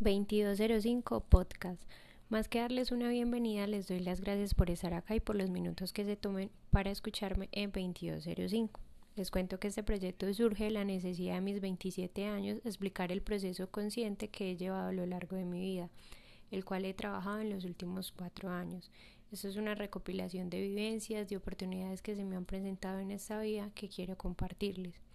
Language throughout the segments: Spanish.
2205 Podcast. Más que darles una bienvenida, les doy las gracias por estar acá y por los minutos que se tomen para escucharme en 2205. Les cuento que este proyecto surge de la necesidad de mis 27 años explicar el proceso consciente que he llevado a lo largo de mi vida, el cual he trabajado en los últimos cuatro años. Esto es una recopilación de vivencias, de oportunidades que se me han presentado en esta vida que quiero compartirles.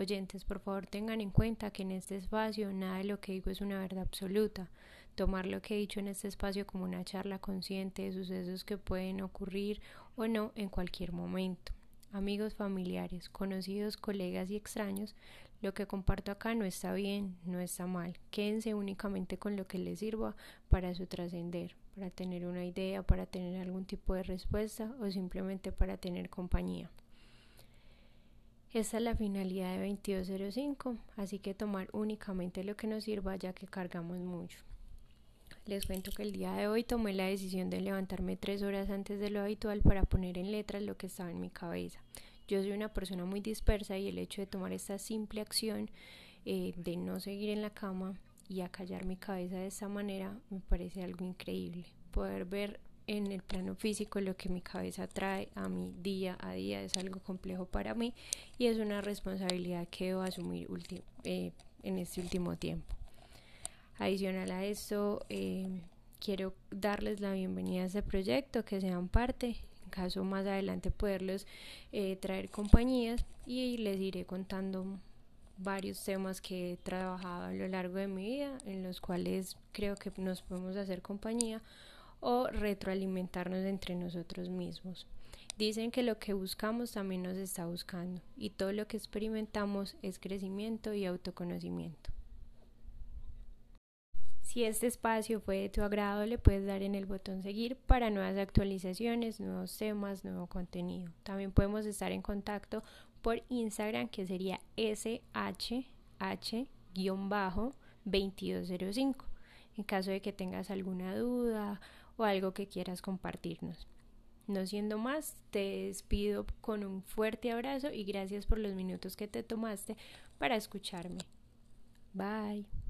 Oyentes, por favor tengan en cuenta que en este espacio nada de lo que digo es una verdad absoluta. Tomar lo que he dicho en este espacio como una charla consciente de sucesos que pueden ocurrir o no en cualquier momento. Amigos, familiares, conocidos, colegas y extraños, lo que comparto acá no está bien, no está mal. Quédense únicamente con lo que les sirva para su trascender, para tener una idea, para tener algún tipo de respuesta o simplemente para tener compañía. Esta es la finalidad de 2205, así que tomar únicamente lo que nos sirva ya que cargamos mucho. Les cuento que el día de hoy tomé la decisión de levantarme tres horas antes de lo habitual para poner en letras lo que estaba en mi cabeza. Yo soy una persona muy dispersa y el hecho de tomar esta simple acción eh, de no seguir en la cama y acallar mi cabeza de esta manera me parece algo increíble. Poder ver en el plano físico lo que mi cabeza trae a mi día a día es algo complejo para mí y es una responsabilidad que debo asumir eh, en este último tiempo. Adicional a esto, eh, quiero darles la bienvenida a este proyecto, que sean parte, en caso más adelante poderles eh, traer compañías y les iré contando varios temas que he trabajado a lo largo de mi vida, en los cuales creo que nos podemos hacer compañía o retroalimentarnos entre nosotros mismos. Dicen que lo que buscamos también nos está buscando y todo lo que experimentamos es crecimiento y autoconocimiento. Si este espacio fue de tu agrado, le puedes dar en el botón seguir para nuevas actualizaciones, nuevos temas, nuevo contenido. También podemos estar en contacto por Instagram que sería SHH-2205 en caso de que tengas alguna duda o algo que quieras compartirnos. No siendo más, te despido con un fuerte abrazo y gracias por los minutos que te tomaste para escucharme. Bye.